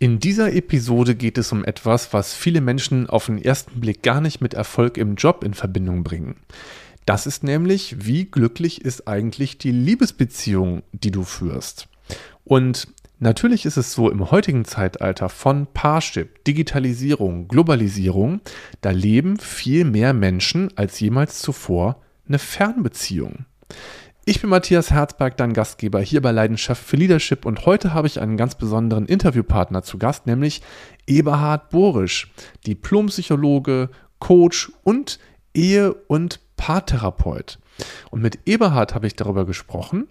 In dieser Episode geht es um etwas, was viele Menschen auf den ersten Blick gar nicht mit Erfolg im Job in Verbindung bringen. Das ist nämlich, wie glücklich ist eigentlich die Liebesbeziehung, die du führst. Und natürlich ist es so im heutigen Zeitalter von Parship, Digitalisierung, Globalisierung, da leben viel mehr Menschen als jemals zuvor eine Fernbeziehung. Ich bin Matthias Herzberg, dein Gastgeber hier bei Leidenschaft für Leadership und heute habe ich einen ganz besonderen Interviewpartner zu Gast, nämlich Eberhard Borisch, Diplompsychologe, Coach und Ehe- und Paartherapeut. Und mit Eberhard habe ich darüber gesprochen,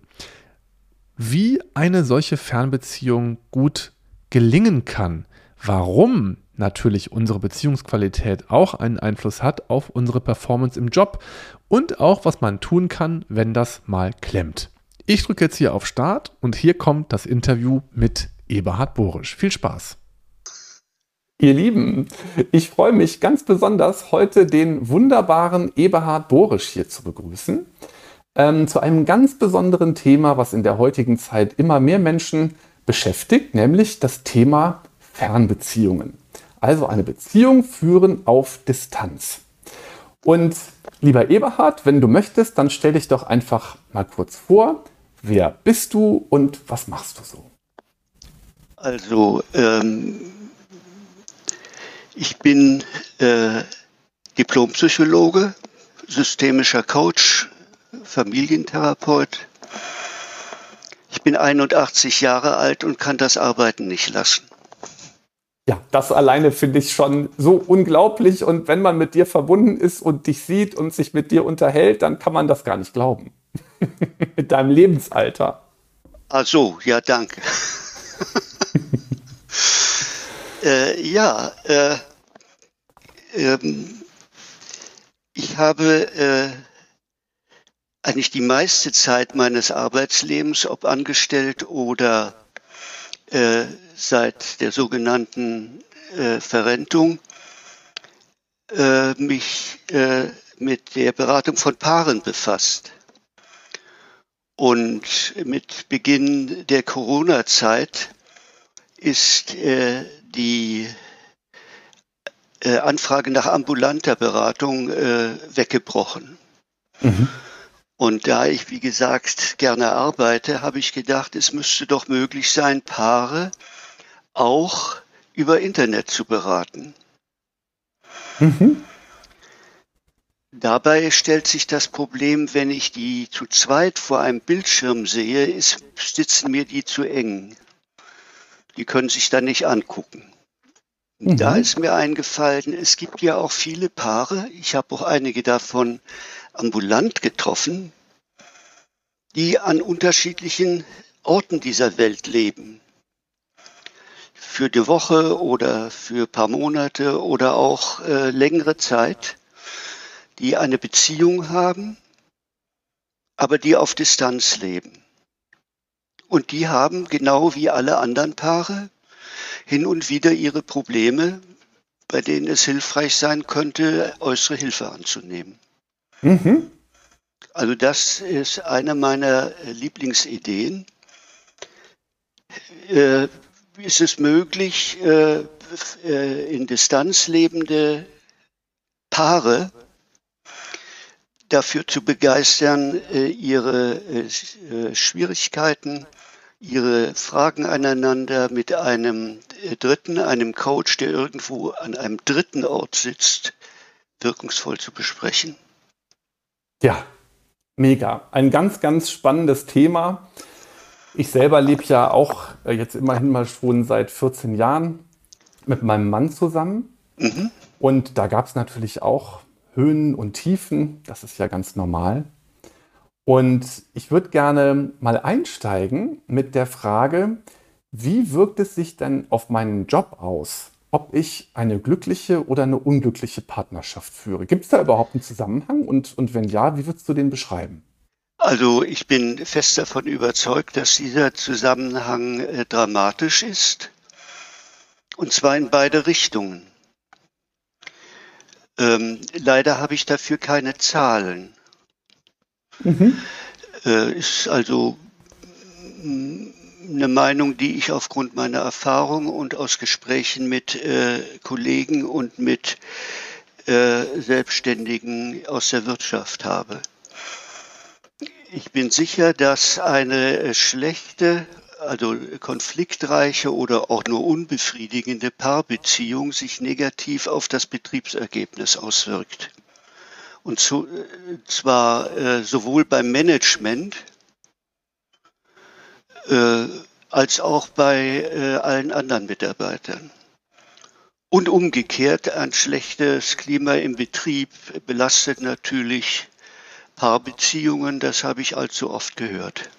wie eine solche Fernbeziehung gut gelingen kann, warum natürlich unsere Beziehungsqualität auch einen Einfluss hat auf unsere Performance im Job und auch, was man tun kann, wenn das mal klemmt. Ich drücke jetzt hier auf Start und hier kommt das Interview mit Eberhard Borisch. Viel Spaß! Ihr Lieben, ich freue mich ganz besonders, heute den wunderbaren Eberhard Borisch hier zu begrüßen. Ähm, zu einem ganz besonderen Thema, was in der heutigen Zeit immer mehr Menschen beschäftigt, nämlich das Thema Fernbeziehungen. Also eine Beziehung führen auf Distanz. Und lieber Eberhard, wenn du möchtest, dann stell dich doch einfach mal kurz vor. Wer bist du und was machst du so? Also, ähm, ich bin äh, Diplompsychologe, systemischer Coach, Familientherapeut. Ich bin 81 Jahre alt und kann das Arbeiten nicht lassen. Ja, das alleine finde ich schon so unglaublich. Und wenn man mit dir verbunden ist und dich sieht und sich mit dir unterhält, dann kann man das gar nicht glauben. mit deinem Lebensalter. Ach so, ja, danke. äh, ja, äh, ähm, ich habe äh, eigentlich die meiste Zeit meines Arbeitslebens, ob angestellt oder äh, seit der sogenannten äh, Verrentung äh, mich äh, mit der Beratung von Paaren befasst. Und mit Beginn der Corona-Zeit ist äh, die äh, Anfrage nach ambulanter Beratung äh, weggebrochen. Mhm. Und da ich, wie gesagt, gerne arbeite, habe ich gedacht, es müsste doch möglich sein, Paare auch über Internet zu beraten. Mhm. Dabei stellt sich das Problem, wenn ich die zu zweit vor einem Bildschirm sehe, ist, sitzen mir die zu eng. Die können sich dann nicht angucken. Mhm. Da ist mir eingefallen, es gibt ja auch viele Paare, ich habe auch einige davon ambulant getroffen, die an unterschiedlichen Orten dieser Welt leben. Für die Woche oder für ein paar Monate oder auch äh, längere Zeit, die eine Beziehung haben, aber die auf Distanz leben. Und die haben genau wie alle anderen Paare hin und wieder ihre Probleme, bei denen es hilfreich sein könnte, äußere Hilfe anzunehmen. Mhm. Also das ist eine meiner Lieblingsideen. Äh, ist es möglich, äh, äh, in Distanz lebende Paare dafür zu begeistern, äh, ihre Schwierigkeiten, ihre Fragen aneinander mit einem Dritten, einem Coach, der irgendwo an einem dritten Ort sitzt, wirkungsvoll zu besprechen. Ja, mega. Ein ganz, ganz spannendes Thema. Ich selber lebe ja auch äh, jetzt immerhin mal schon seit 14 Jahren mit meinem Mann zusammen. Mhm. Und da gab es natürlich auch Höhen und Tiefen. Das ist ja ganz normal. Und ich würde gerne mal einsteigen mit der Frage, wie wirkt es sich denn auf meinen Job aus, ob ich eine glückliche oder eine unglückliche Partnerschaft führe? Gibt es da überhaupt einen Zusammenhang? Und, und wenn ja, wie würdest du den beschreiben? Also ich bin fest davon überzeugt, dass dieser Zusammenhang äh, dramatisch ist. Und zwar in beide Richtungen. Ähm, leider habe ich dafür keine Zahlen. Mhm. Äh, ist also eine Meinung, die ich aufgrund meiner Erfahrung und aus Gesprächen mit äh, Kollegen und mit äh, Selbstständigen aus der Wirtschaft habe. Ich bin sicher, dass eine äh, schlechte, also konfliktreiche oder auch nur unbefriedigende Paarbeziehung sich negativ auf das Betriebsergebnis auswirkt. Und zu, äh, zwar äh, sowohl beim Management äh, als auch bei äh, allen anderen Mitarbeitern. Und umgekehrt, ein schlechtes Klima im Betrieb belastet natürlich Paarbeziehungen, das habe ich allzu oft gehört.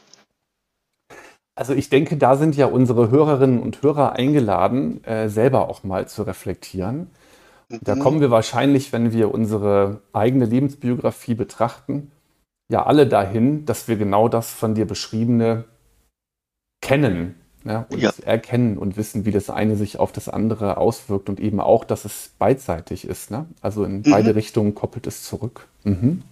Also ich denke, da sind ja unsere Hörerinnen und Hörer eingeladen, äh, selber auch mal zu reflektieren. Da mhm. kommen wir wahrscheinlich, wenn wir unsere eigene Lebensbiografie betrachten, ja alle dahin, dass wir genau das von dir beschriebene kennen ja, und ja. erkennen und wissen, wie das eine sich auf das andere auswirkt und eben auch, dass es beidseitig ist. Ne? Also in mhm. beide Richtungen koppelt es zurück. Mhm.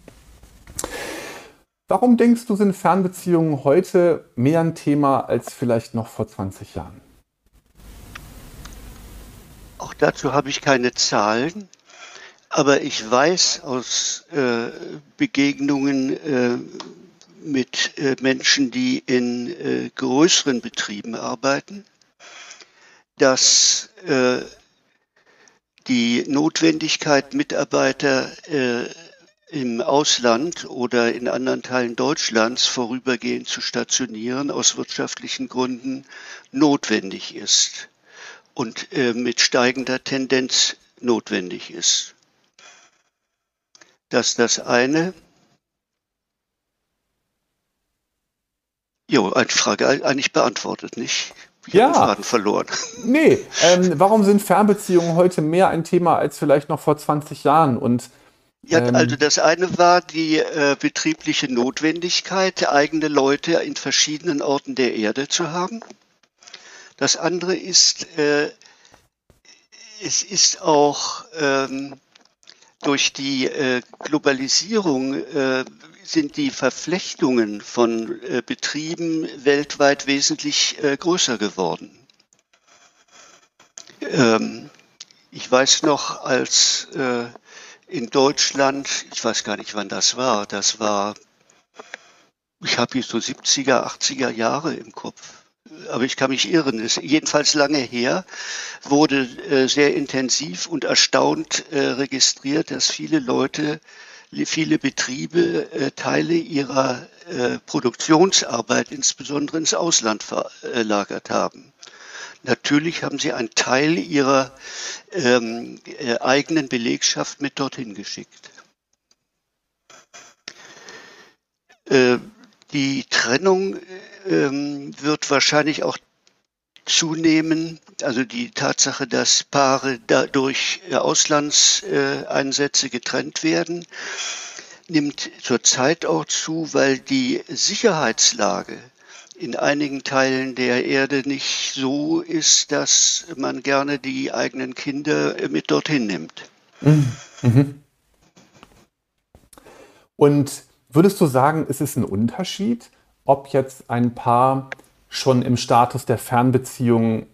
Warum denkst du, sind Fernbeziehungen heute mehr ein Thema als vielleicht noch vor 20 Jahren? Auch dazu habe ich keine Zahlen, aber ich weiß aus äh, Begegnungen äh, mit äh, Menschen, die in äh, größeren Betrieben arbeiten, dass äh, die Notwendigkeit, Mitarbeiter äh, im Ausland oder in anderen Teilen Deutschlands vorübergehend zu stationieren, aus wirtschaftlichen Gründen notwendig ist und äh, mit steigender Tendenz notwendig ist. Das ist das eine. Jo, eine Frage eigentlich beantwortet, nicht? Ich ja. habe den Faden verloren. Nee, ähm, warum sind Fernbeziehungen heute mehr ein Thema als vielleicht noch vor 20 Jahren? Und ja, ähm, also das eine war die äh, betriebliche Notwendigkeit, eigene Leute in verschiedenen Orten der Erde zu haben. Das andere ist, äh, es ist auch ähm, durch die äh, Globalisierung äh, sind die Verflechtungen von äh, Betrieben weltweit wesentlich äh, größer geworden. Ähm, ich weiß noch, als in Deutschland, ich weiß gar nicht, wann das war, das war, ich habe hier so 70er, 80er Jahre im Kopf, aber ich kann mich irren, ist jedenfalls lange her, wurde äh, sehr intensiv und erstaunt äh, registriert, dass viele Leute viele Betriebe äh, Teile ihrer äh, Produktionsarbeit insbesondere ins Ausland verlagert haben. Natürlich haben sie einen Teil ihrer ähm, äh, eigenen Belegschaft mit dorthin geschickt. Äh, die Trennung ähm, wird wahrscheinlich auch zunehmen, also die Tatsache, dass Paare durch äh, Auslandseinsätze getrennt werden, nimmt zurzeit auch zu, weil die Sicherheitslage in einigen Teilen der Erde nicht so ist, dass man gerne die eigenen Kinder mit dorthin nimmt. Mhm. mhm. Und würdest du sagen, ist es ein Unterschied, ob jetzt ein Paar schon im Status der Fernbeziehung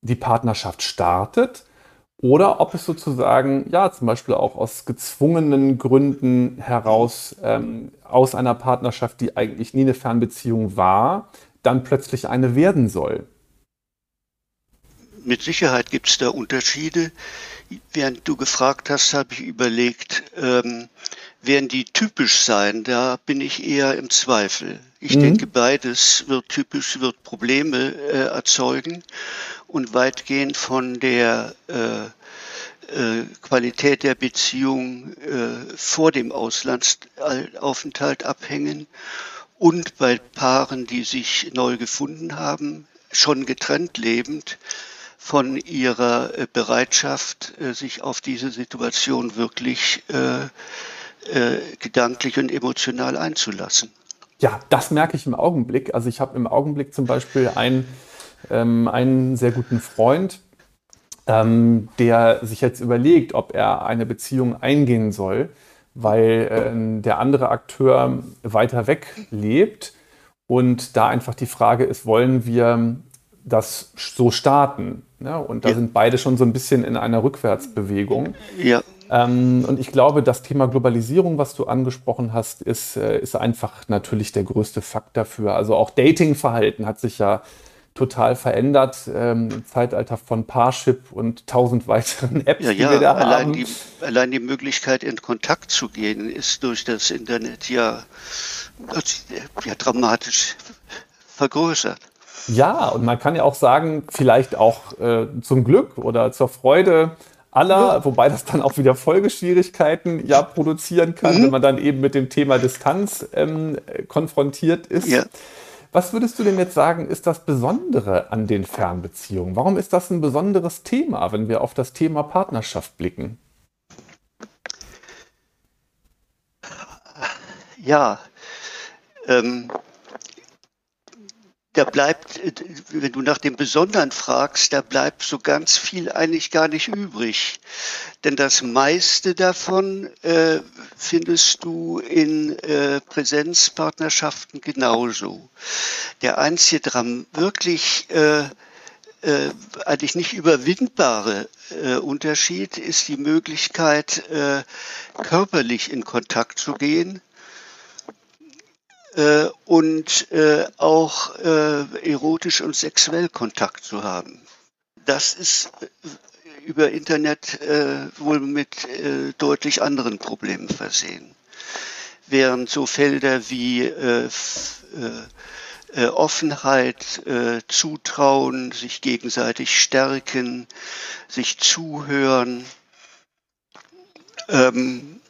die Partnerschaft startet oder ob es sozusagen, ja, zum Beispiel auch aus gezwungenen Gründen heraus ähm, aus einer Partnerschaft, die eigentlich nie eine Fernbeziehung war, dann plötzlich eine werden soll. Mit Sicherheit gibt es da Unterschiede. Während du gefragt hast, habe ich überlegt, ähm, werden die typisch sein? Da bin ich eher im Zweifel. Ich mhm. denke, beides wird typisch, wird Probleme äh, erzeugen und weitgehend von der äh, äh, Qualität der Beziehung äh, vor dem Auslandsaufenthalt abhängen und bei Paaren, die sich neu gefunden haben, schon getrennt lebend, von ihrer äh, Bereitschaft, sich auf diese Situation wirklich gedanklich und emotional einzulassen. Ja, das merke ich im Augenblick. Also ich habe im Augenblick zum Beispiel einen, ähm, einen sehr guten Freund, ähm, der sich jetzt überlegt, ob er eine Beziehung eingehen soll, weil äh, der andere Akteur weiter weg lebt Und da einfach die Frage ist, wollen wir das so starten? Ja, und da ja. sind beide schon so ein bisschen in einer Rückwärtsbewegung. Ja. Ähm, und ich glaube, das Thema Globalisierung, was du angesprochen hast, ist, äh, ist einfach natürlich der größte Fakt dafür. Also auch Datingverhalten hat sich ja total verändert ähm, im Zeitalter von Parship und tausend weiteren Apps, ja, ja, die wir da allein haben. Die, allein die Möglichkeit, in Kontakt zu gehen, ist durch das Internet ja, ja dramatisch vergrößert. Ja, und man kann ja auch sagen, vielleicht auch äh, zum Glück oder zur Freude aller, ja. wobei das dann auch wieder Folgeschwierigkeiten ja produzieren kann, mhm. wenn man dann eben mit dem Thema Distanz ähm, konfrontiert ist. Ja. Was würdest du denn jetzt sagen, ist das Besondere an den Fernbeziehungen? Warum ist das ein besonderes Thema, wenn wir auf das Thema Partnerschaft blicken? Ja, ähm, da bleibt, wenn du nach dem Besonderen fragst, da bleibt so ganz viel eigentlich gar nicht übrig. Denn das meiste davon äh, findest du in äh, Präsenzpartnerschaften genauso. Der einzige dran wirklich äh, äh, eigentlich nicht überwindbare äh, Unterschied ist die Möglichkeit, äh, körperlich in Kontakt zu gehen äh, und äh, auch äh, erotisch und sexuell Kontakt zu haben. Das ist äh, über Internet äh, wohl mit äh, deutlich anderen Problemen versehen. Während so Felder wie Offenheit, Zutrauen, sich gegenseitig stärken, sich zuhören, ähm,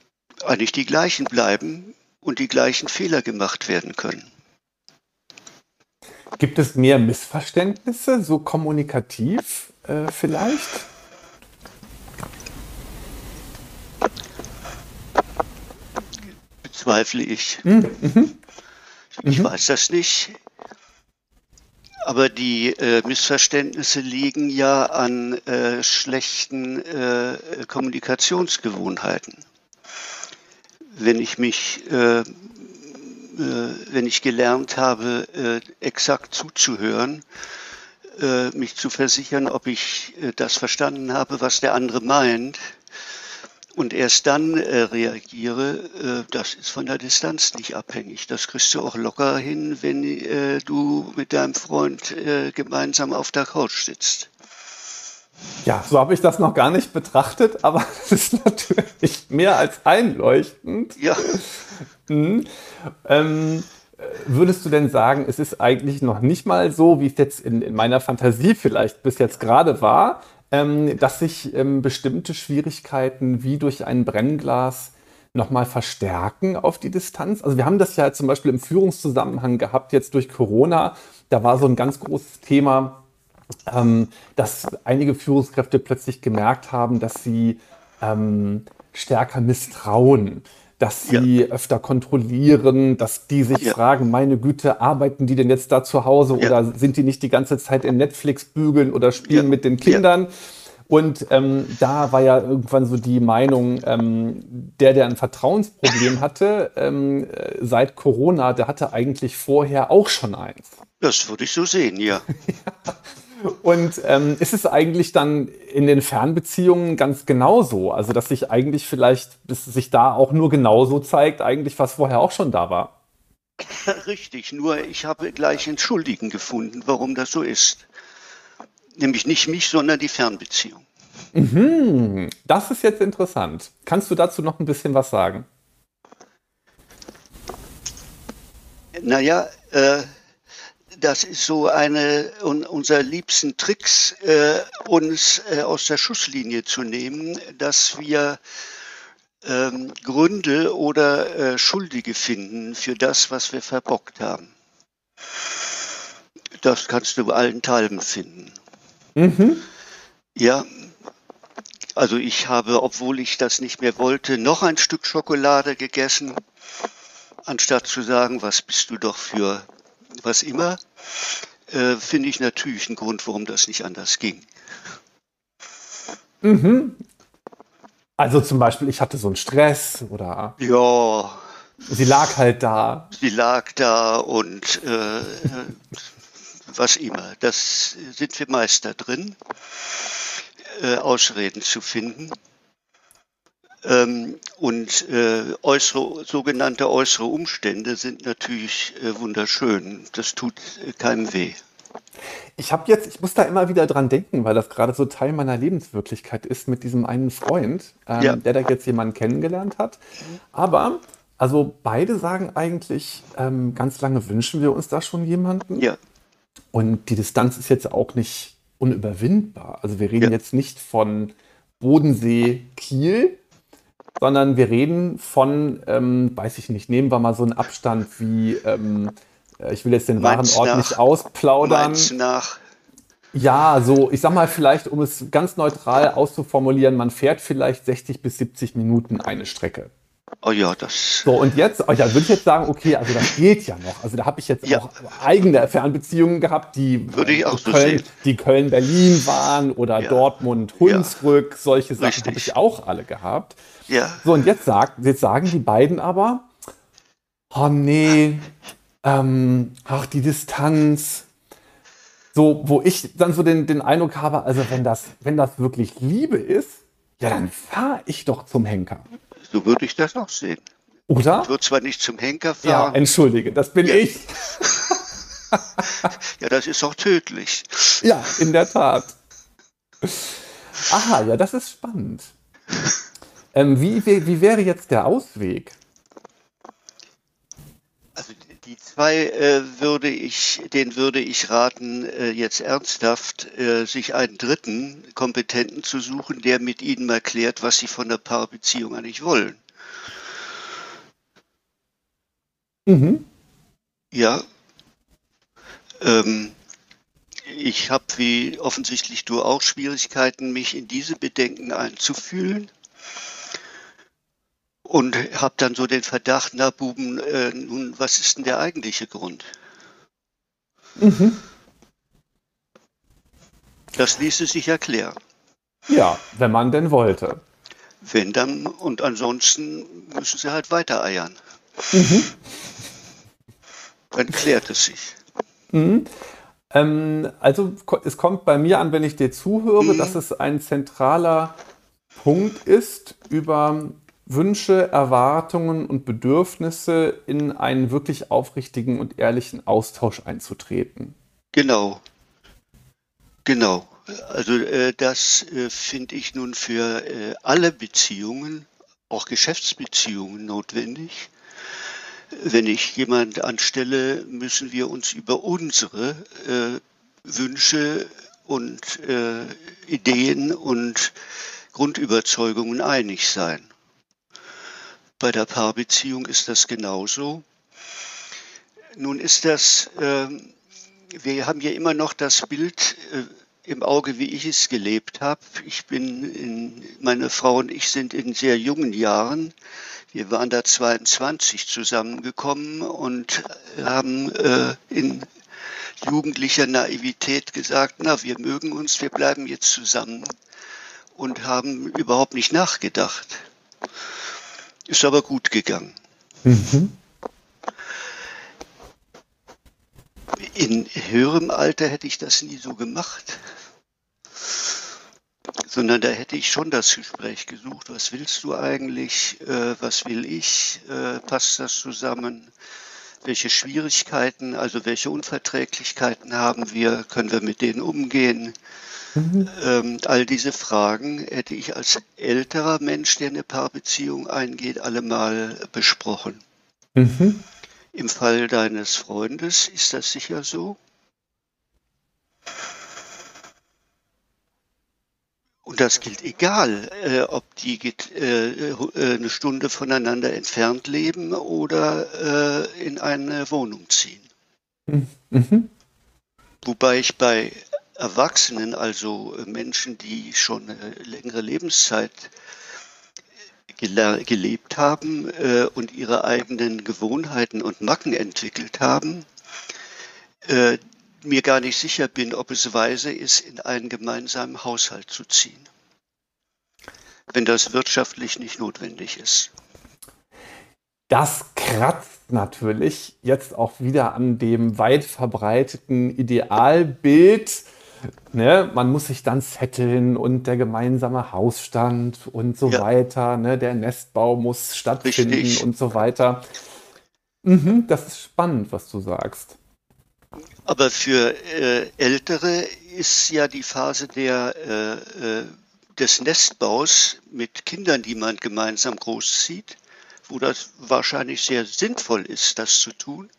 eigentlich die gleichen bleiben, und die gleichen Fehler gemacht werden können. Gibt es mehr Missverständnisse, so kommunikativ äh, vielleicht? Bezweifle ich. Mhm. Mhm. Ich mhm. weiß das nicht. Aber die äh, Missverständnisse liegen ja an äh, schlechten äh, Kommunikationsgewohnheiten wenn ich mich, äh, äh, wenn ich gelernt habe, äh, exakt zuzuhören, äh, mich zu versichern, ob ich äh, das verstanden habe, was der andere meint, und erst dann äh, reagiere, das ist von der Distanz nicht abhängig. Das kriegst du auch locker hin, wenn du mit deinem Freund gemeinsam auf der Couch sitzt. Ja, so habe ich das noch gar nicht betrachtet, aber es ist natürlich mehr als einleuchtend. Ja. Hm. Ähm, würdest du denn sagen, es ist eigentlich noch nicht mal so, wie es jetzt in, in meiner Fantasie vielleicht bis jetzt gerade war, ähm, dass sich ähm, bestimmte Schwierigkeiten wie durch ein Brennglas nochmal verstärken auf die Distanz? Also wir haben das ja zum Beispiel im Führungszusammenhang gehabt, jetzt durch Corona. Da war so ein ganz großes Thema, ähm, dass einige Führungskräfte plötzlich gemerkt haben, dass sie ähm, stärker misstrauen, dass sie ja. öfter kontrollieren, dass die sich ja. fragen, meine Güte, arbeiten die denn jetzt da zu Hause ja. oder sind die nicht die ganze Zeit in Netflix bügeln oder spielen mit den Kindern? Und ähm, da war ja irgendwann so die Meinung, ähm, der, der ein Vertrauensproblem hatte ähm, äh, seit Corona, der hatte eigentlich vorher auch schon eins. Das würde ich so sehen, ja. ja. Und ähm, ist es eigentlich dann in den Fernbeziehungen ganz genauso? Also, dass sich eigentlich vielleicht, dass sich da auch nur genauso zeigt, eigentlich, was vorher auch schon da war? Richtig, nur ich habe gleich Entschuldigen gefunden, warum das so ist. Nämlich nicht mich, sondern die Fernbeziehung. Mhm, das ist jetzt interessant. Kannst du dazu noch ein bisschen was sagen? Naja, äh, das ist so eine un, unserer liebsten Tricks, äh, uns äh, aus der Schusslinie zu nehmen, dass wir ähm, Gründe oder äh, Schuldige finden für das, was wir verbockt haben. Das kannst du bei allen Teilen finden. Mhm. Ja, also ich habe, obwohl ich das nicht mehr wollte, noch ein Stück Schokolade gegessen, anstatt zu sagen, was bist du doch für was immer, äh, finde ich natürlich einen Grund, warum das nicht anders ging. Mhm. Also zum Beispiel, ich hatte so einen Stress oder. Ja, Sie lag halt da. Sie lag da und äh, was immer. Das sind wir Meister drin, äh, Ausreden zu finden. Ähm, und äh, äußere, sogenannte äußere Umstände sind natürlich äh, wunderschön. Das tut äh, keinem weh. Ich habe jetzt, ich muss da immer wieder dran denken, weil das gerade so Teil meiner Lebenswirklichkeit ist mit diesem einen Freund, ähm, ja. der da jetzt jemanden kennengelernt hat. Aber also beide sagen eigentlich, ähm, ganz lange wünschen wir uns da schon jemanden. Ja. Und die Distanz ist jetzt auch nicht unüberwindbar. Also wir reden ja. jetzt nicht von Bodensee, Kiel, sondern wir reden von, ähm, weiß ich nicht, nehmen wir mal so einen Abstand wie, ähm, äh, ich will jetzt den wahren Ort nicht ausplaudern. nach? Ja, so, ich sag mal vielleicht, um es ganz neutral auszuformulieren, man fährt vielleicht 60 bis 70 Minuten eine Strecke. Oh ja, das. So, und jetzt, oh ja, würde ich jetzt sagen, okay, also das geht ja noch. Also da habe ich jetzt ja. auch eigene Fernbeziehungen gehabt, die, würde ich auch Köln, so die Köln-Berlin waren oder ja. Dortmund-Hunsrück, ja. solche Sachen habe ich auch alle gehabt. Ja. So, und jetzt, sagt, jetzt sagen die beiden aber, oh nee, ähm, ach, die Distanz. So, wo ich dann so den, den Eindruck habe, also wenn das, wenn das wirklich Liebe ist, ja, dann fahre ich doch zum Henker. So würde ich das auch sehen. Oder? Ich würde zwar nicht zum Henker fahren. Ja, entschuldige, das bin ja. ich. ja, das ist auch tödlich. Ja, in der Tat. Aha, ja, das ist spannend. Ähm, wie, wie, wie wäre jetzt der Ausweg? Also die zwei äh, würde ich, den würde ich raten, äh, jetzt ernsthaft äh, sich einen dritten Kompetenten zu suchen, der mit ihnen mal klärt, was sie von der Paarbeziehung eigentlich wollen. Mhm. Ja. Ähm, ich habe, wie offensichtlich du auch, Schwierigkeiten, mich in diese Bedenken einzufühlen und habe dann so den Verdacht, na Buben, äh, nun, was ist denn der eigentliche Grund? Mhm. Das ließe sich erklären. Ja, wenn man denn wollte. Wenn dann, und ansonsten müssen sie halt weiter eiern. Mhm. Dann klärt es sich. Mhm. Ähm, also es kommt bei mir an, wenn ich dir zuhöre, mhm. dass es ein zentraler Punkt ist, über Wünsche, Erwartungen und Bedürfnisse in einen wirklich aufrichtigen und ehrlichen Austausch einzutreten. Genau. Genau. Also äh, das äh, finde ich nun für äh, alle Beziehungen, auch Geschäftsbeziehungen notwendig. Wenn ich jemand anstelle, müssen wir uns über unsere äh, Wünsche und äh, Ideen und Grundüberzeugungen einig sein. Bei der Paarbeziehung ist das genauso. Nun ist das, äh, wir haben ja immer noch das Bild äh, im Auge, wie ich es gelebt habe. Ich bin, in, meine Frau und ich sind in sehr jungen Jahren, wir waren da 22 zusammengekommen und haben äh, in jugendlicher Naivität gesagt, na, wir mögen uns, wir bleiben jetzt zusammen und haben überhaupt nicht nachgedacht. Ist aber gut gegangen. Mhm. In höherem Alter hätte ich das nie so gemacht. Sondern da hätte ich schon das Gespräch gesucht. Was willst du eigentlich? Äh, was will ich? Äh, passt das zusammen? Welche Schwierigkeiten, also welche Unverträglichkeiten haben wir? Können wir mit denen umgehen? Mhm. Ähm, all diese Fragen hätte ich als älterer Mensch, der eine Paarbeziehung eingeht, alle mal besprochen. Mhm. Im Fall deines Freundes ist das sicher so? Und das gilt egal, äh, ob die äh, äh, eine Stunde voneinander entfernt leben oder äh, in eine Wohnung ziehen. Mhm. Wobei ich bei Erwachsenen, also äh, Menschen, die schon eine längere Lebenszeit gelebt haben äh, und ihre eigenen Gewohnheiten und Macken entwickelt haben, äh, mir gar nicht sicher bin, ob es weise ist, in einen gemeinsamen Haushalt zu ziehen, wenn das wirtschaftlich nicht notwendig ist. Das kratzt natürlich jetzt auch wieder an dem weit verbreiteten Idealbild. Ne, man muss sich dann zetteln und der gemeinsame Hausstand und so ja. weiter. Ne, der Nestbau muss stattfinden Richtig. und so weiter. Mhm, das ist spannend, was du sagst. Aber für äh, Ältere ist ja die Phase der, äh, äh des Nestbaus mit Kindern, die man gemeinsam großzieht, wo das wahrscheinlich sehr sinnvoll ist, das zu tun,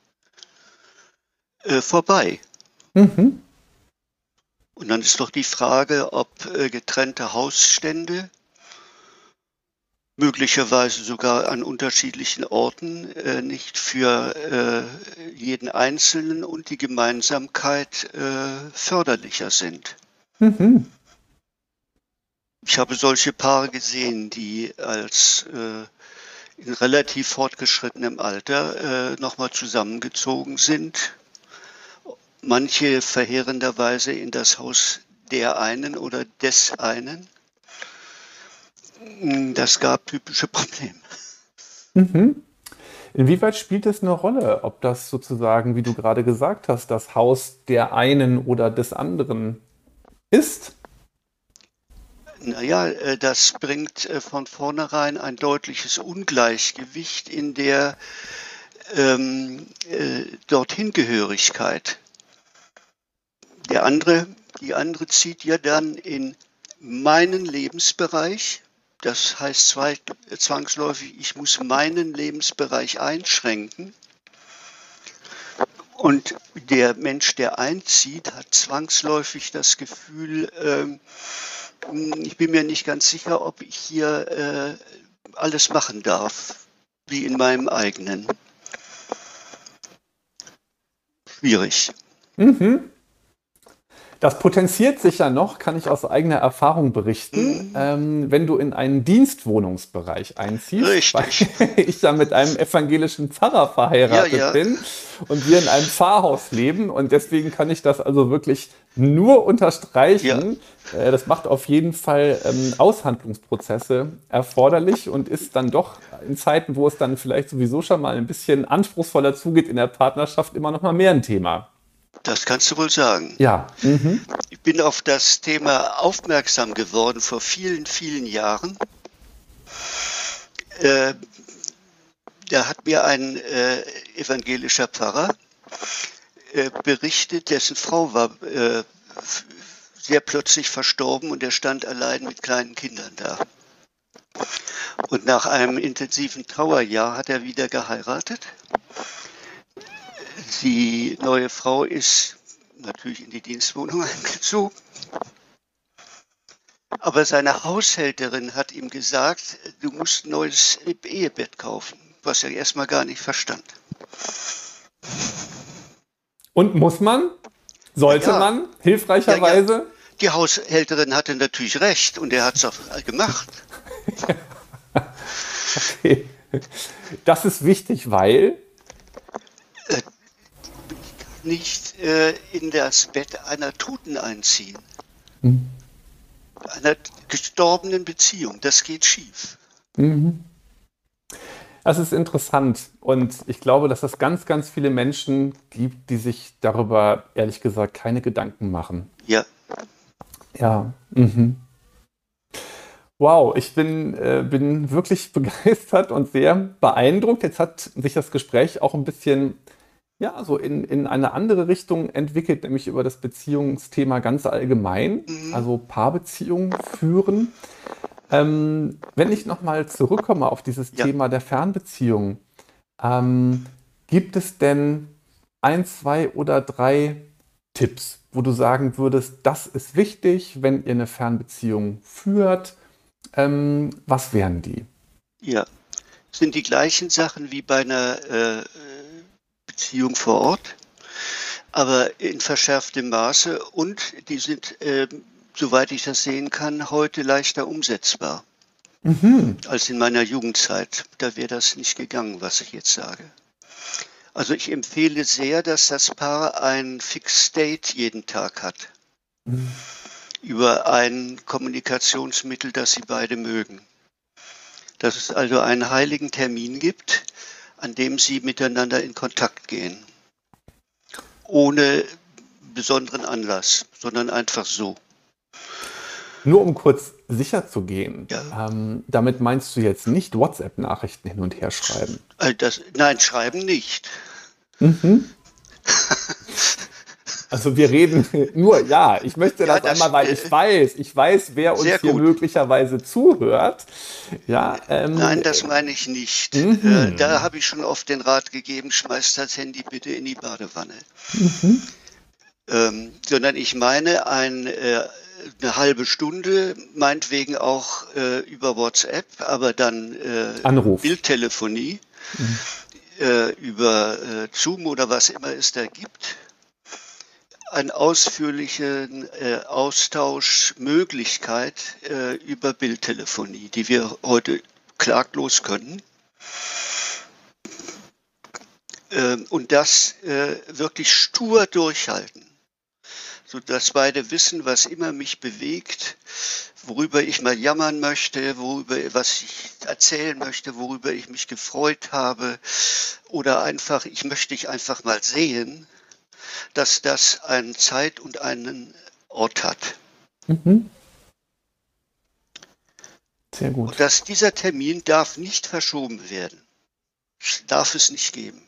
äh, vorbei. Mhm. Und dann ist doch die Frage, ob äh, getrennte Hausstände möglicherweise sogar an unterschiedlichen Orten äh, nicht für äh, jeden Einzelnen und die Gemeinsamkeit äh, förderlicher sind. Mhm. Ich habe solche Paare gesehen, die als äh, in relativ fortgeschrittenem Alter äh, nochmal zusammengezogen sind. Manche verheerenderweise in das Haus der einen oder des einen. Das gab typische Probleme. Mhm. Inwieweit spielt es eine Rolle, ob das sozusagen, wie du gerade gesagt hast, das Haus der einen oder des anderen ist? Naja, äh, das bringt äh, von vornherein ein deutliches Ungleichgewicht in der ähm, äh, Dorthingehörigkeit. Der andere, die andere zieht ja dann in meinen Lebensbereich. Das heißt zwangsläufig, ich muss meinen Lebensbereich einschränken. Und der Mensch, der einzieht, hat zwangsläufig das Gefühl, ähm, ich bin mir nicht ganz sicher, ob ich hier äh, alles machen darf, wie in meinem eigenen. Schwierig. Mhm. Das potenziert sich ja noch, kann ich aus eigener Erfahrung berichten, mhm. ähm, wenn du in einen Dienstwohnungsbereich einziehst. Richtig. Weil ich ja mit einem evangelischen Pfarrer verheiratet ja, ja. bin und wir in einem Pfarrhaus leben. Und deswegen kann ich das also wirklich nur unterstreichen. Ja. Äh, das macht auf jeden Fall ähm, Aushandlungsprozesse erforderlich und ist dann doch in Zeiten, wo es dann vielleicht sowieso schon mal ein bisschen anspruchsvoller zugeht in der Partnerschaft, immer noch mal mehr ein Thema. Das kannst du wohl sagen. Ja. Mhm. Ich bin auf das Thema aufmerksam geworden vor vielen, vielen Jahren. Äh, da hat mir ein äh, evangelischer Pfarrer äh, berichtet, dessen Frau war äh, sehr plötzlich verstorben und er stand allein mit kleinen Kindern da. Und nach einem intensiven Trauerjahr hat er wieder geheiratet die neue Frau ist natürlich in die Dienstwohnung eingezogen. Aber seine Haushälterin hat ihm gesagt, du musst ein neues Ehebett kaufen, was er erstmal gar nicht verstand. Und muss man? Sollte ja, man? Hilfreicherweise? Ja, ja. Die Haushälterin hatte natürlich recht und er hat es auch gemacht. okay. Das ist wichtig, weil nicht äh, in das Bett einer Toten einziehen. Mhm. Einer gestorbenen Beziehung. Das geht schief. Mhm. Das ist interessant und ich glaube, dass es ganz, ganz viele Menschen gibt, die sich darüber ehrlich gesagt keine Gedanken machen. Ja. Ja. Mhm. Wow, ich bin, äh, bin wirklich begeistert und sehr beeindruckt. Jetzt hat sich das Gespräch auch ein bisschen ja, so in, in eine andere Richtung entwickelt, nämlich über das Beziehungsthema ganz allgemein, mhm. also Paarbeziehungen führen. Ähm, wenn ich nochmal zurückkomme auf dieses ja. Thema der Fernbeziehung, ähm, gibt es denn ein, zwei oder drei Tipps, wo du sagen würdest, das ist wichtig, wenn ihr eine Fernbeziehung führt? Ähm, was wären die? Ja, sind die gleichen Sachen wie bei einer äh, Beziehung vor Ort, aber in verschärftem Maße und die sind, äh, soweit ich das sehen kann, heute leichter umsetzbar mhm. als in meiner Jugendzeit. Da wäre das nicht gegangen, was ich jetzt sage. Also ich empfehle sehr, dass das Paar ein Fixed State jeden Tag hat. Mhm. Über ein Kommunikationsmittel, das sie beide mögen. Dass es also einen heiligen Termin gibt, an dem sie miteinander in Kontakt gehen. Ohne besonderen Anlass, sondern einfach so. Nur um kurz sicher zu gehen, ja. ähm, damit meinst du jetzt nicht WhatsApp-Nachrichten hin und her schreiben? Das, nein, schreiben nicht. Mhm. Also wir reden nur, ja, ich möchte das, ja, das einmal, weil ich weiß, ich weiß, wer uns hier möglicherweise zuhört. Ja, ähm, Nein, das meine ich nicht. Mhm. Äh, da habe ich schon oft den Rat gegeben, schmeißt das Handy bitte in die Badewanne. Mhm. Ähm, sondern ich meine ein, äh, eine halbe Stunde, meinetwegen auch äh, über WhatsApp, aber dann äh, Anruf. Bildtelefonie, mhm. äh, über äh, Zoom oder was immer es da gibt einen ausführlichen äh, Austauschmöglichkeit äh, über Bildtelefonie, die wir heute klaglos können. Äh, und das äh, wirklich stur durchhalten, sodass beide wissen, was immer mich bewegt, worüber ich mal jammern möchte, worüber was ich erzählen möchte, worüber ich mich gefreut habe oder einfach, ich möchte dich einfach mal sehen dass das eine Zeit und einen Ort hat. Mhm. Sehr gut. Und dass dieser Termin darf nicht verschoben werden. Darf es nicht geben.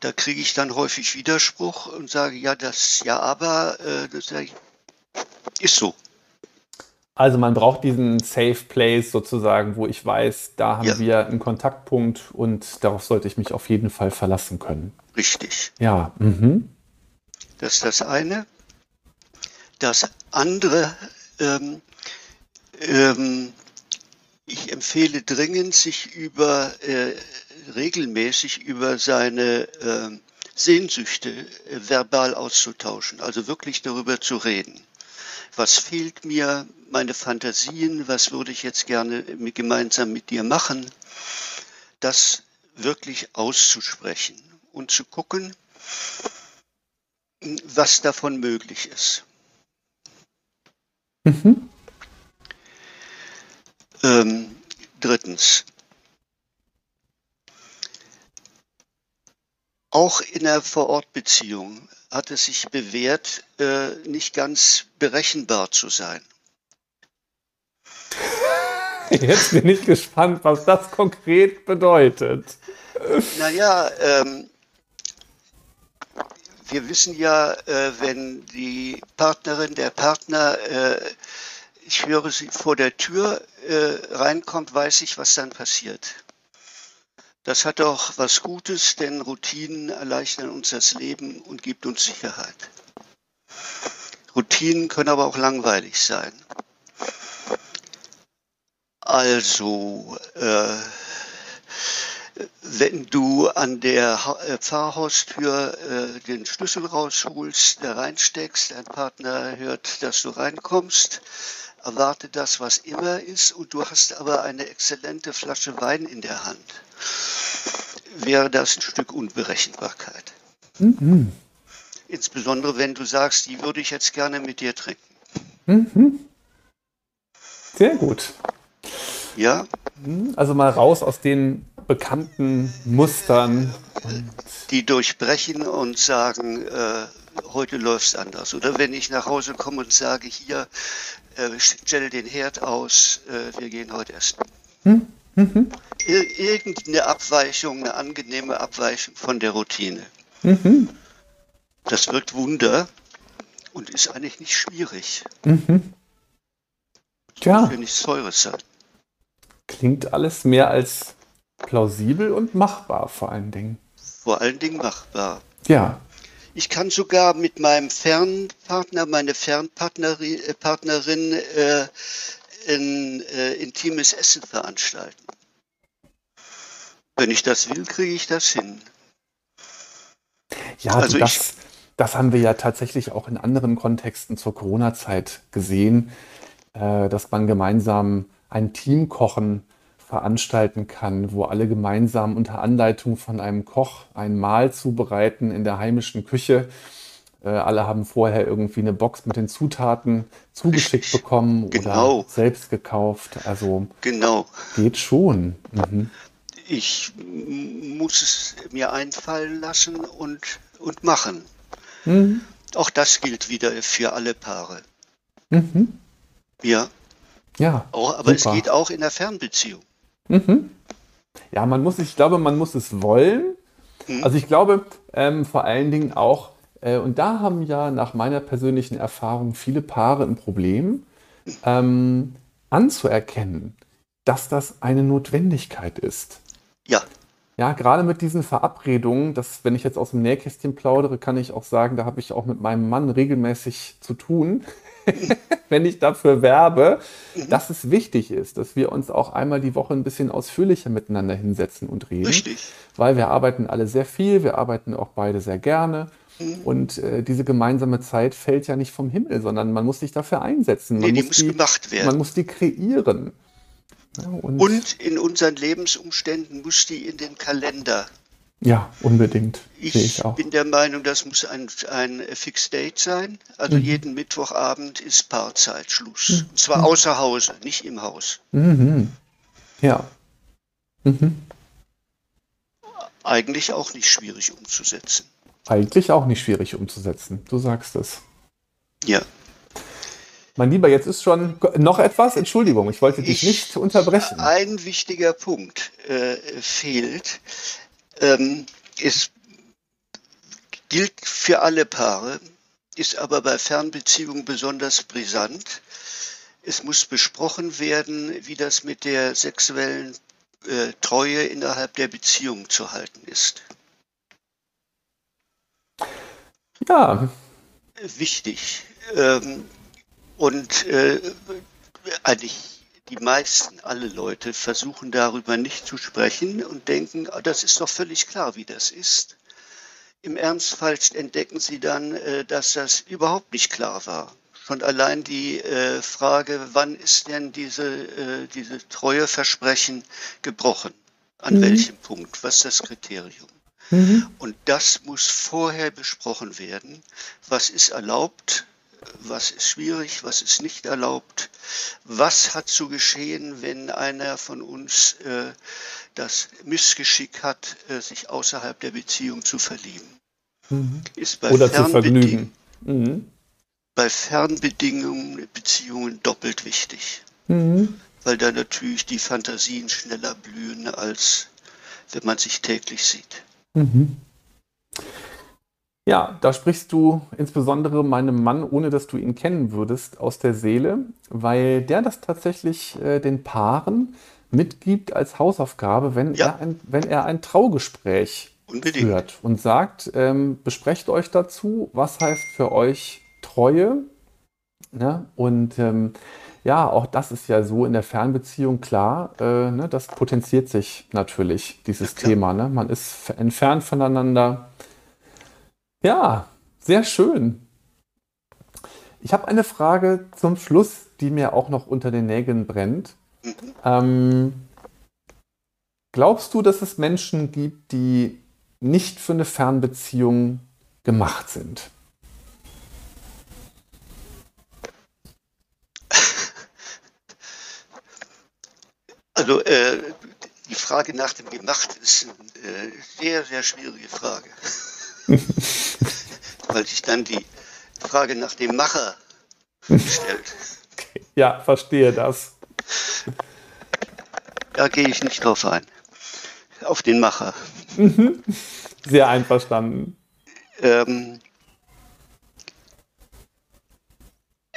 Da kriege ich dann häufig Widerspruch und sage, ja, das, ja, aber, äh, das ist so. Also man braucht diesen Safe Place sozusagen, wo ich weiß, da haben ja. wir einen Kontaktpunkt und darauf sollte ich mich auf jeden Fall verlassen können. Richtig. Ja. Mhm. Das ist das eine. Das andere, ähm, ähm, ich empfehle dringend, sich über äh, regelmäßig über seine äh, Sehnsüchte verbal auszutauschen, also wirklich darüber zu reden. Was fehlt mir, meine Fantasien, was würde ich jetzt gerne gemeinsam mit dir machen, das wirklich auszusprechen und zu gucken, was davon möglich ist. Mhm. Ähm, drittens. Auch in der Vorortbeziehung hat es sich bewährt, äh, nicht ganz berechenbar zu sein. Jetzt bin ich gespannt, was das konkret bedeutet. Naja, ähm, wir wissen ja, äh, wenn die Partnerin, der Partner, äh, ich höre sie vor der Tür äh, reinkommt, weiß ich, was dann passiert. Das hat auch was Gutes, denn Routinen erleichtern uns das Leben und gibt uns Sicherheit. Routinen können aber auch langweilig sein. Also, äh, wenn du an der äh, Pfarrhaustür äh, den Schlüssel rausholst, da reinsteckst, dein Partner hört, dass du reinkommst, erwarte das, was immer ist, und du hast aber eine exzellente Flasche Wein in der Hand, wäre das ein Stück Unberechenbarkeit. Mhm. Insbesondere wenn du sagst, die würde ich jetzt gerne mit dir trinken. Mhm. Sehr gut. Ja. Mhm. Also mal raus aus den bekannten Mustern. Die durchbrechen und sagen, äh, heute läuft es anders. Oder wenn ich nach Hause komme und sage, hier, äh, stelle den Herd aus, äh, wir gehen heute essen. Hm? Mhm. Ir irgendeine Abweichung, eine angenehme Abweichung von der Routine. Mhm. Das wirkt Wunder und ist eigentlich nicht schwierig. Mhm. Ja. Für nichts Teures sein. Klingt alles mehr als plausibel und machbar vor allen Dingen. Vor allen Dingen machbar. Ja. Ich kann sogar mit meinem Fernpartner, meine Fernpartnerin, äh, ein äh, intimes Essen veranstalten. Wenn ich das will, kriege ich das hin. Ja, also das, das haben wir ja tatsächlich auch in anderen Kontexten zur Corona-Zeit gesehen, äh, dass man gemeinsam ein Team kochen veranstalten kann, wo alle gemeinsam unter Anleitung von einem Koch ein Mahl zubereiten in der heimischen Küche. Äh, alle haben vorher irgendwie eine Box mit den Zutaten zugeschickt bekommen genau. oder selbst gekauft. Also genau. geht schon. Mhm. ich muss es mir einfallen lassen und, und machen. Mhm. Auch das gilt wieder für alle Paare. Mhm. Ja. Ja. Auch, aber super. es geht auch in der Fernbeziehung. Mhm. Ja, man muss, ich glaube, man muss es wollen. Mhm. Also ich glaube ähm, vor allen Dingen auch, und da haben ja nach meiner persönlichen Erfahrung viele Paare ein Problem, ähm, anzuerkennen, dass das eine Notwendigkeit ist. Ja. Ja, gerade mit diesen Verabredungen, das, wenn ich jetzt aus dem Nähkästchen plaudere, kann ich auch sagen, da habe ich auch mit meinem Mann regelmäßig zu tun, wenn ich dafür werbe, mhm. dass es wichtig ist, dass wir uns auch einmal die Woche ein bisschen ausführlicher miteinander hinsetzen und reden. Richtig. Weil wir arbeiten alle sehr viel, wir arbeiten auch beide sehr gerne. Mhm. Und äh, diese gemeinsame Zeit fällt ja nicht vom Himmel, sondern man muss sich dafür einsetzen. Man nee, die muss, die, gemacht werden. Man muss die kreieren. Ja, und, und, in unseren Lebensumständen muss die in den Kalender. Ja, unbedingt. Ich, ich bin der Meinung, das muss ein, ein Fixed Date sein. Also mhm. jeden Mittwochabend ist Paarzeitschluss. Mhm. Und zwar außer Hause, nicht im Haus. Mhm. Ja. Mhm. Eigentlich auch nicht schwierig umzusetzen. Eigentlich auch nicht schwierig umzusetzen. Du sagst es. Ja. Mein Lieber, jetzt ist schon noch etwas. Entschuldigung, ich wollte dich ich, nicht unterbrechen. Ein wichtiger Punkt äh, fehlt. Ähm, es gilt für alle Paare, ist aber bei Fernbeziehungen besonders brisant. Es muss besprochen werden, wie das mit der sexuellen äh, Treue innerhalb der Beziehung zu halten ist. Ja. Wichtig. Ähm, und äh, eigentlich die meisten, alle Leute versuchen darüber nicht zu sprechen und denken, ah, das ist doch völlig klar, wie das ist. Im Ernstfall entdecken sie dann, äh, dass das überhaupt nicht klar war. Schon allein die äh, Frage, wann ist denn diese, äh, diese Treueversprechen gebrochen? An mhm. welchem Punkt? Was ist das Kriterium? Mhm. Und das muss vorher besprochen werden. Was ist erlaubt? was ist schwierig, was ist nicht erlaubt, was hat zu geschehen, wenn einer von uns äh, das Missgeschick hat, äh, sich außerhalb der Beziehung zu verlieben. Mhm. Ist bei Oder zu vergnügen. Mhm. Bei Fernbedingungen Beziehungen doppelt wichtig, mhm. weil da natürlich die Fantasien schneller blühen, als wenn man sich täglich sieht. Mhm. Ja, da sprichst du insbesondere meinem Mann, ohne dass du ihn kennen würdest, aus der Seele, weil der das tatsächlich äh, den Paaren mitgibt als Hausaufgabe, wenn, ja. er, ein, wenn er ein Traugespräch Unbedingt. führt und sagt, ähm, besprecht euch dazu, was heißt für euch Treue. Ne? Und ähm, ja, auch das ist ja so in der Fernbeziehung klar. Äh, ne? Das potenziert sich natürlich, dieses ja, Thema. Ne? Man ist entfernt voneinander ja, sehr schön. Ich habe eine Frage zum Schluss, die mir auch noch unter den Nägeln brennt. Ähm, glaubst du, dass es Menschen gibt, die nicht für eine Fernbeziehung gemacht sind? Also äh, die Frage nach dem Gemacht ist eine äh, sehr, sehr schwierige Frage. Weil sich dann die Frage nach dem Macher stellt. Ja, verstehe das. Da gehe ich nicht drauf ein. Auf den Macher. Mhm. Sehr einverstanden. Ähm,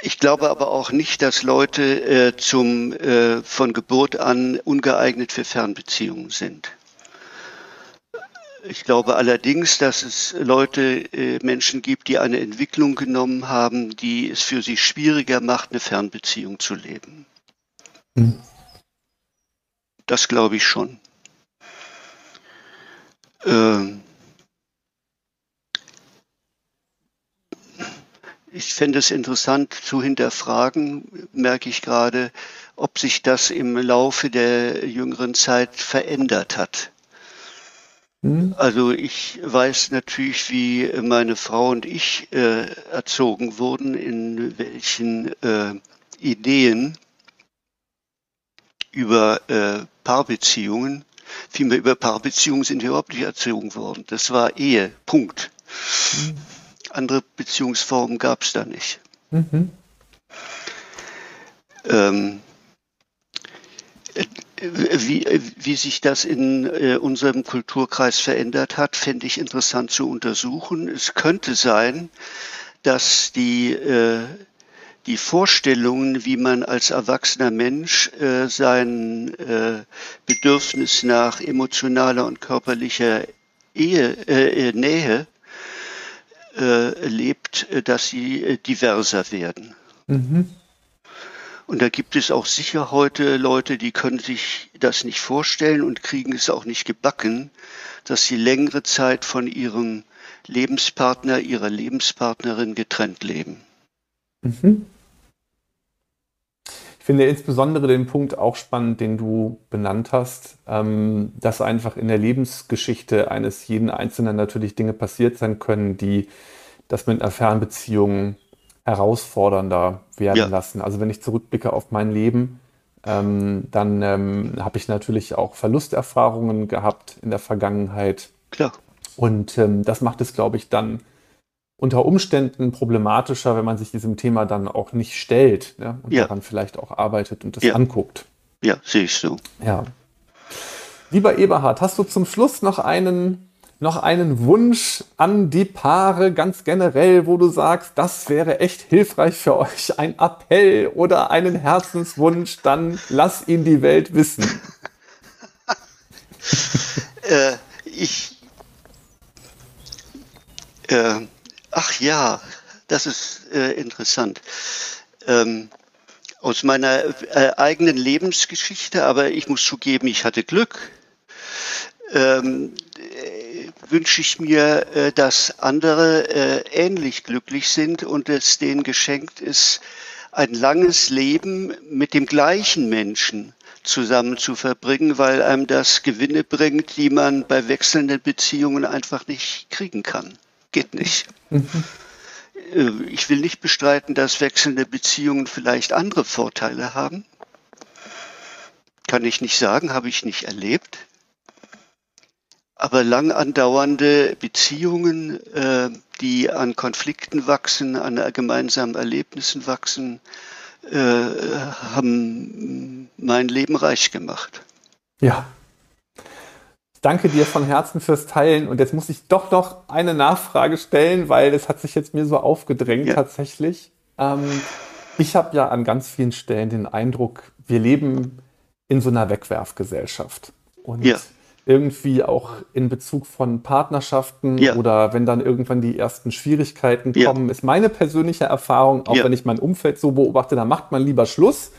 ich glaube aber auch nicht, dass Leute äh, zum, äh, von Geburt an ungeeignet für Fernbeziehungen sind. Ich glaube allerdings, dass es Leute, äh, Menschen gibt, die eine Entwicklung genommen haben, die es für sie schwieriger macht, eine Fernbeziehung zu leben. Hm. Das glaube ich schon. Ähm ich fände es interessant zu hinterfragen, merke ich gerade, ob sich das im Laufe der jüngeren Zeit verändert hat. Hm? Also ich weiß natürlich, wie meine Frau und ich äh, erzogen wurden, in welchen äh, Ideen über äh, Paarbeziehungen vielmehr über Paarbeziehungen sind wir überhaupt nicht erzogen worden. Das war Ehe, Punkt. Mhm. Andere Beziehungsformen gab es da nicht. Mhm. Ähm, wie, wie sich das in äh, unserem Kulturkreis verändert hat, fände ich interessant zu untersuchen. Es könnte sein, dass die, äh, die Vorstellungen, wie man als erwachsener Mensch äh, sein äh, Bedürfnis nach emotionaler und körperlicher Ehe, äh, Nähe äh, lebt, äh, dass sie äh, diverser werden. Mhm. Und da gibt es auch sicher heute Leute, die können sich das nicht vorstellen und kriegen es auch nicht gebacken, dass sie längere Zeit von ihrem Lebenspartner, ihrer Lebenspartnerin getrennt leben. Mhm. Ich finde insbesondere den Punkt auch spannend, den du benannt hast, ähm, dass einfach in der Lebensgeschichte eines jeden Einzelnen natürlich Dinge passiert sein können, die das mit einer Fernbeziehung herausfordernder werden ja. lassen. Also wenn ich zurückblicke auf mein Leben, ähm, dann ähm, habe ich natürlich auch Verlusterfahrungen gehabt in der Vergangenheit. Klar. Und ähm, das macht es, glaube ich, dann unter Umständen problematischer, wenn man sich diesem Thema dann auch nicht stellt ne? und ja. daran vielleicht auch arbeitet und das ja. anguckt. Ja, sehe ich so. Ja. Lieber Eberhard, hast du zum Schluss noch einen noch einen Wunsch an die Paare ganz generell, wo du sagst, das wäre echt hilfreich für euch, ein Appell oder einen Herzenswunsch, dann lass ihn die Welt wissen. äh, ich. Äh, ach ja, das ist äh, interessant. Ähm, aus meiner äh, eigenen Lebensgeschichte, aber ich muss zugeben, ich hatte Glück. Ähm, wünsche ich mir, äh, dass andere äh, ähnlich glücklich sind und es denen geschenkt ist, ein langes Leben mit dem gleichen Menschen zusammen zu verbringen, weil einem das Gewinne bringt, die man bei wechselnden Beziehungen einfach nicht kriegen kann. Geht nicht. Mhm. Ich will nicht bestreiten, dass wechselnde Beziehungen vielleicht andere Vorteile haben. Kann ich nicht sagen, habe ich nicht erlebt. Aber lang andauernde Beziehungen, äh, die an Konflikten wachsen, an gemeinsamen Erlebnissen wachsen, äh, haben mein Leben reich gemacht. Ja. Danke dir von Herzen fürs Teilen. Und jetzt muss ich doch noch eine Nachfrage stellen, weil es hat sich jetzt mir so aufgedrängt ja. tatsächlich. Ähm, ich habe ja an ganz vielen Stellen den Eindruck, wir leben in so einer Wegwerfgesellschaft. Und ja irgendwie auch in Bezug von Partnerschaften ja. oder wenn dann irgendwann die ersten Schwierigkeiten kommen, ja. ist meine persönliche Erfahrung, auch ja. wenn ich mein Umfeld so beobachte, da macht man lieber Schluss.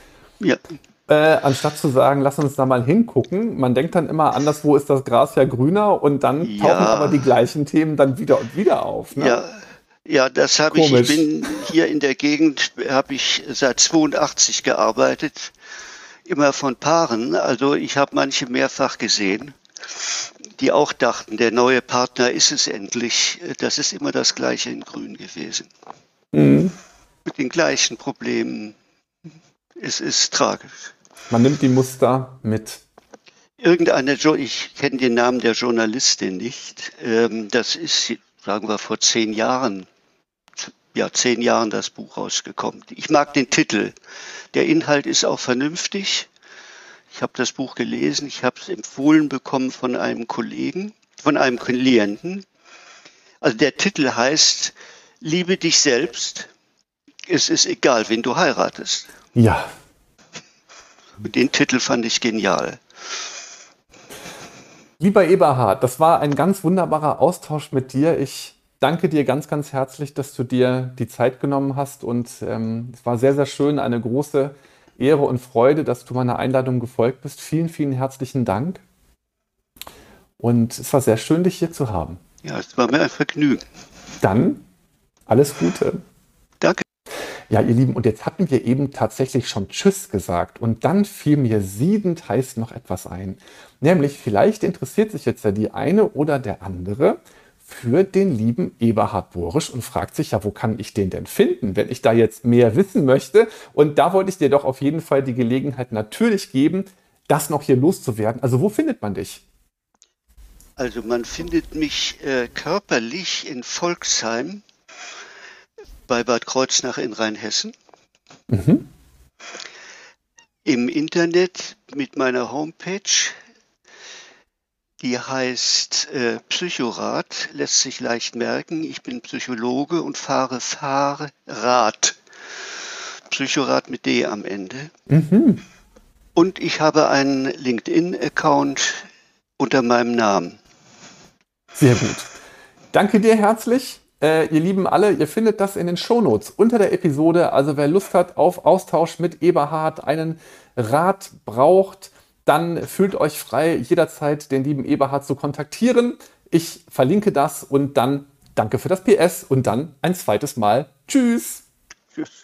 Äh, anstatt zu sagen, lass uns da mal hingucken. Man denkt dann immer, anderswo ist das Gras ja grüner und dann tauchen aber die gleichen Themen dann wieder und wieder auf. Ne? Ja. Ja, das habe ich. Ich bin hier in der Gegend, habe ich seit 82 gearbeitet, immer von Paaren. Also ich habe manche mehrfach gesehen die auch dachten, der neue Partner ist es endlich. Das ist immer das Gleiche in Grün gewesen. Mhm. Mit den gleichen Problemen. Es ist tragisch. Man nimmt die Muster mit. Irgendeine, ich kenne den Namen der Journalistin nicht. Ähm, das ist, sagen wir, vor zehn Jahren, ja, zehn Jahren das Buch rausgekommen. Ich mag den Titel. Der Inhalt ist auch vernünftig. Ich habe das Buch gelesen, ich habe es empfohlen bekommen von einem Kollegen, von einem Klienten. Also der Titel heißt Liebe dich selbst. Es ist egal, wen du heiratest. Ja. Den Titel fand ich genial. Lieber Eberhard, das war ein ganz wunderbarer Austausch mit dir. Ich danke dir ganz, ganz herzlich, dass du dir die Zeit genommen hast und ähm, es war sehr, sehr schön, eine große Ehre und Freude, dass du meiner Einladung gefolgt bist. Vielen, vielen herzlichen Dank. Und es war sehr schön, dich hier zu haben. Ja, es war mir ein Vergnügen. Dann alles Gute. Ja, ihr Lieben, und jetzt hatten wir eben tatsächlich schon Tschüss gesagt. Und dann fiel mir siedend heiß noch etwas ein. Nämlich, vielleicht interessiert sich jetzt ja die eine oder der andere für den lieben Eberhard Borisch und fragt sich, ja, wo kann ich den denn finden, wenn ich da jetzt mehr wissen möchte? Und da wollte ich dir doch auf jeden Fall die Gelegenheit natürlich geben, das noch hier loszuwerden. Also wo findet man dich? Also man findet mich äh, körperlich in Volksheim bei Bad Kreuznach in Rheinhessen. Mhm. Im Internet mit meiner Homepage, die heißt äh, Psychorat, lässt sich leicht merken. Ich bin Psychologe und fahre Fahrrad. Psychorat mit D am Ende. Mhm. Und ich habe einen LinkedIn-Account unter meinem Namen. Sehr gut. Danke dir herzlich. Äh, ihr Lieben alle, ihr findet das in den Shownotes unter der Episode. Also wer Lust hat auf Austausch mit Eberhard, einen Rat braucht, dann fühlt euch frei, jederzeit den lieben Eberhard zu kontaktieren. Ich verlinke das und dann danke für das PS und dann ein zweites Mal. Tschüss. Tschüss.